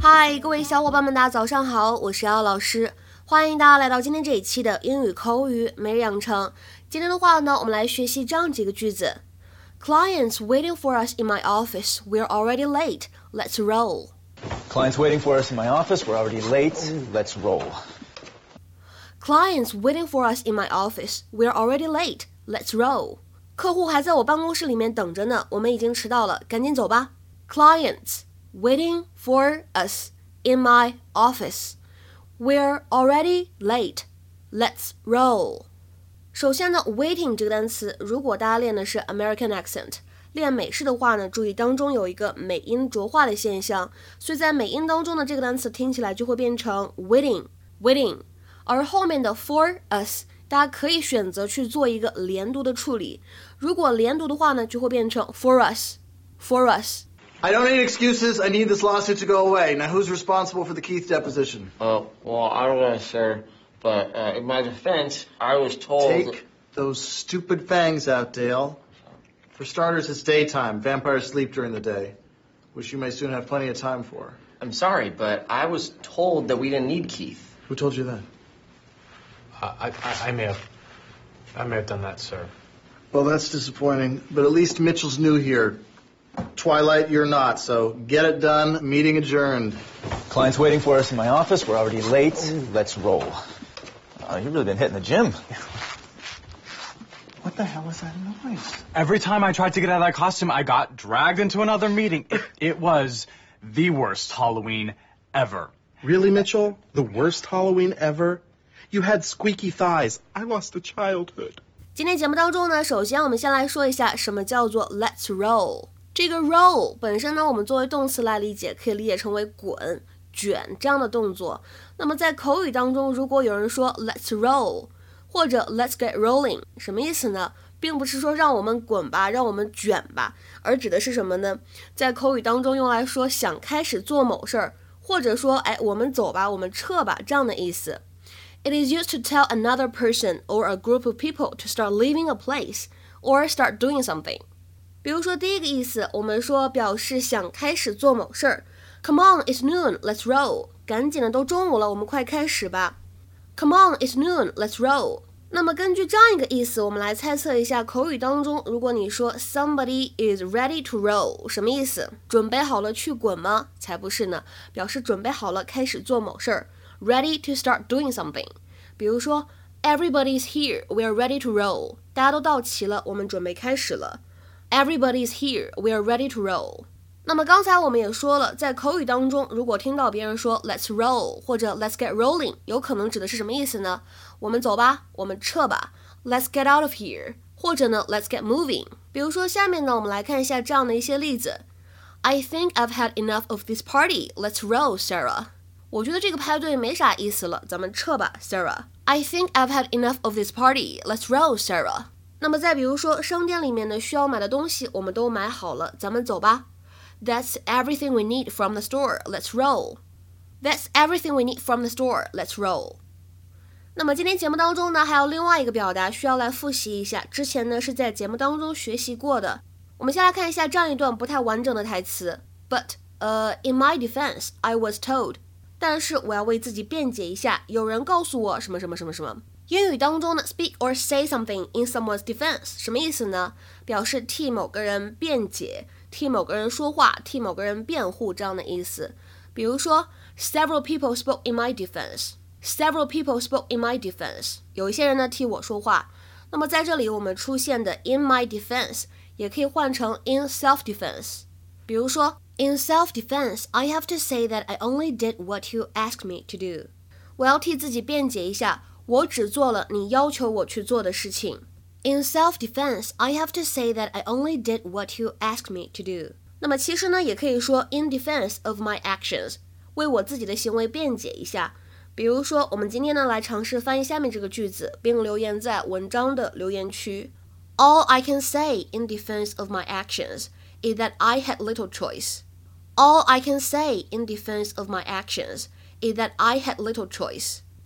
嗨，各位小伙伴们，大家早上好，我是瑶老师，欢迎大家来到今天这一期的英语口语每日养成。今天的话呢，我们来学习这样几个句子。：Clients waiting for us in my office. We're already late. Let's roll. Clients waiting for us in my office. We're already late. Let's roll. Clients waiting for us in my office. We're already late. Let's roll. 客户还在我办公室里面等着呢，我们已经迟到了，赶紧走吧。Clients waiting for us in my office. We're already late. Let's roll. 首先呢，waiting 这个单词，如果大家练的是 American accent，练美式的话呢，注意当中有一个美音浊化的现象，所以在美音当中呢，这个单词听起来就会变成 waiting，waiting，而后面的 for us。大家可以选择去做一个连读的处理。如果连读的话呢，就会变成 for us, for us. I don't need excuses. I need this lawsuit to go away. Now, who's responsible for the Keith deposition? Uh, well, I don't know, sir. But uh, in my defense, I was told. Take those stupid fangs out, Dale. For starters, it's daytime. Vampires sleep during the day, which you may soon have plenty of time for. I'm sorry, but I was told that we didn't need Keith. Who told you that? I, I, I may have, I may have done that, sir. Well, that's disappointing, but at least Mitchell's new here. Twilight, you're not, so get it done. Meeting adjourned. Clients waiting for us in my office. We're already late. Let's roll. Oh, you've really been hitting the gym. What the hell is that noise? Every time I tried to get out of that costume, I got dragged into another meeting. It, it was the worst Halloween ever. Really, Mitchell? The worst Halloween ever? You had squeaky thighs. I lost a childhood. 今天节目当中呢，首先我们先来说一下什么叫做 Let's roll。这个 roll 本身呢，我们作为动词来理解，可以理解成为滚、 卷这样的动作。那么在口语当中，如果有人说 Let's roll 或者 Let's get rolling，什么意思呢？并不是说让我们滚吧，让我们卷吧，而指的是什么呢？在口语当中用来说想开始做某事儿，或者说哎，我们走吧，我们撤吧这样的意思。It is used to tell another person or a group of people to start leaving a place or start doing something. 比如说第一个意思，我们说表示想开始做某事儿。 Come on, it's noon, let's roll. 赶紧的，都中午了，我们快开始吧。Come on, it's noon, let's roll. 那么根据这样一个意思，我们来猜测一下口语当中，如果你说 somebody is ready to roll，什么意思？准备好了去滚吗？才不是呢，表示准备好了开始做某事儿。ready to start doing something。比如说，Everybody's here, we are ready to roll。大家都到齐了，我们准备开始了。Everybody's here, we are ready to roll。 那么刚才我们也说了，在口语当中，如果听到别人说 Let's roll 或者 Let's get rolling，有可能指的是什么意思呢？我们走吧，我们撤吧。Let's get out of here，或者呢 Let's get moving。比如说下面呢，我们来看一下这样的一些例子。I think I've had enough of this party. Let's roll, Sarah. 我觉得这个派对没啥意思了，咱们撤吧，Sarah。I think I've had enough of this party. Let's roll, Sarah。那么再比如说，商店里面呢需要买的东西我们都买好了，咱们走吧。That's everything we need from the store. Let's roll. That's everything we need from the store. Let's roll. 那么今天节目当中呢，还有另外一个表达需要来复习一下，之前呢是在节目当中学习过的。我们先来看一下这样一段不太完整的台词。But, uh, in my defense, I was told. 但是我要为自己辩解一下，有人告诉我什么什么什么什么。英语当中呢，speak or say something in someone's defense 什么意思呢？表示替某个人辩解， 替某个人说话，替某个人辩护这样的意思。比如说，several people spoke in my defense。Several people spoke in my defense。有一些人呢替我说话。那么在这里我们出现的 in my defense 也可以换成 in self defense。比如说。In self-defense, I have to say that I only did what you asked me to do. 我要替自己辩解一下，我只做了你要求我去做的事情。In self-defense, I have to say that I only did what you asked me to do. 那么其实呢，也可以说 in defense of my actions，为我自己的行为辩解一下。比如说，我们今天呢来尝试翻译下面这个句子，并留言在文章的留言区。All I can say in defense of my actions is that I had little choice. All I can say in defense of my actions is that I had little choice.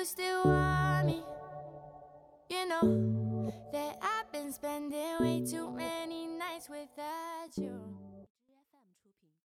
you still want me. You know that I've been spending way too many nights without you.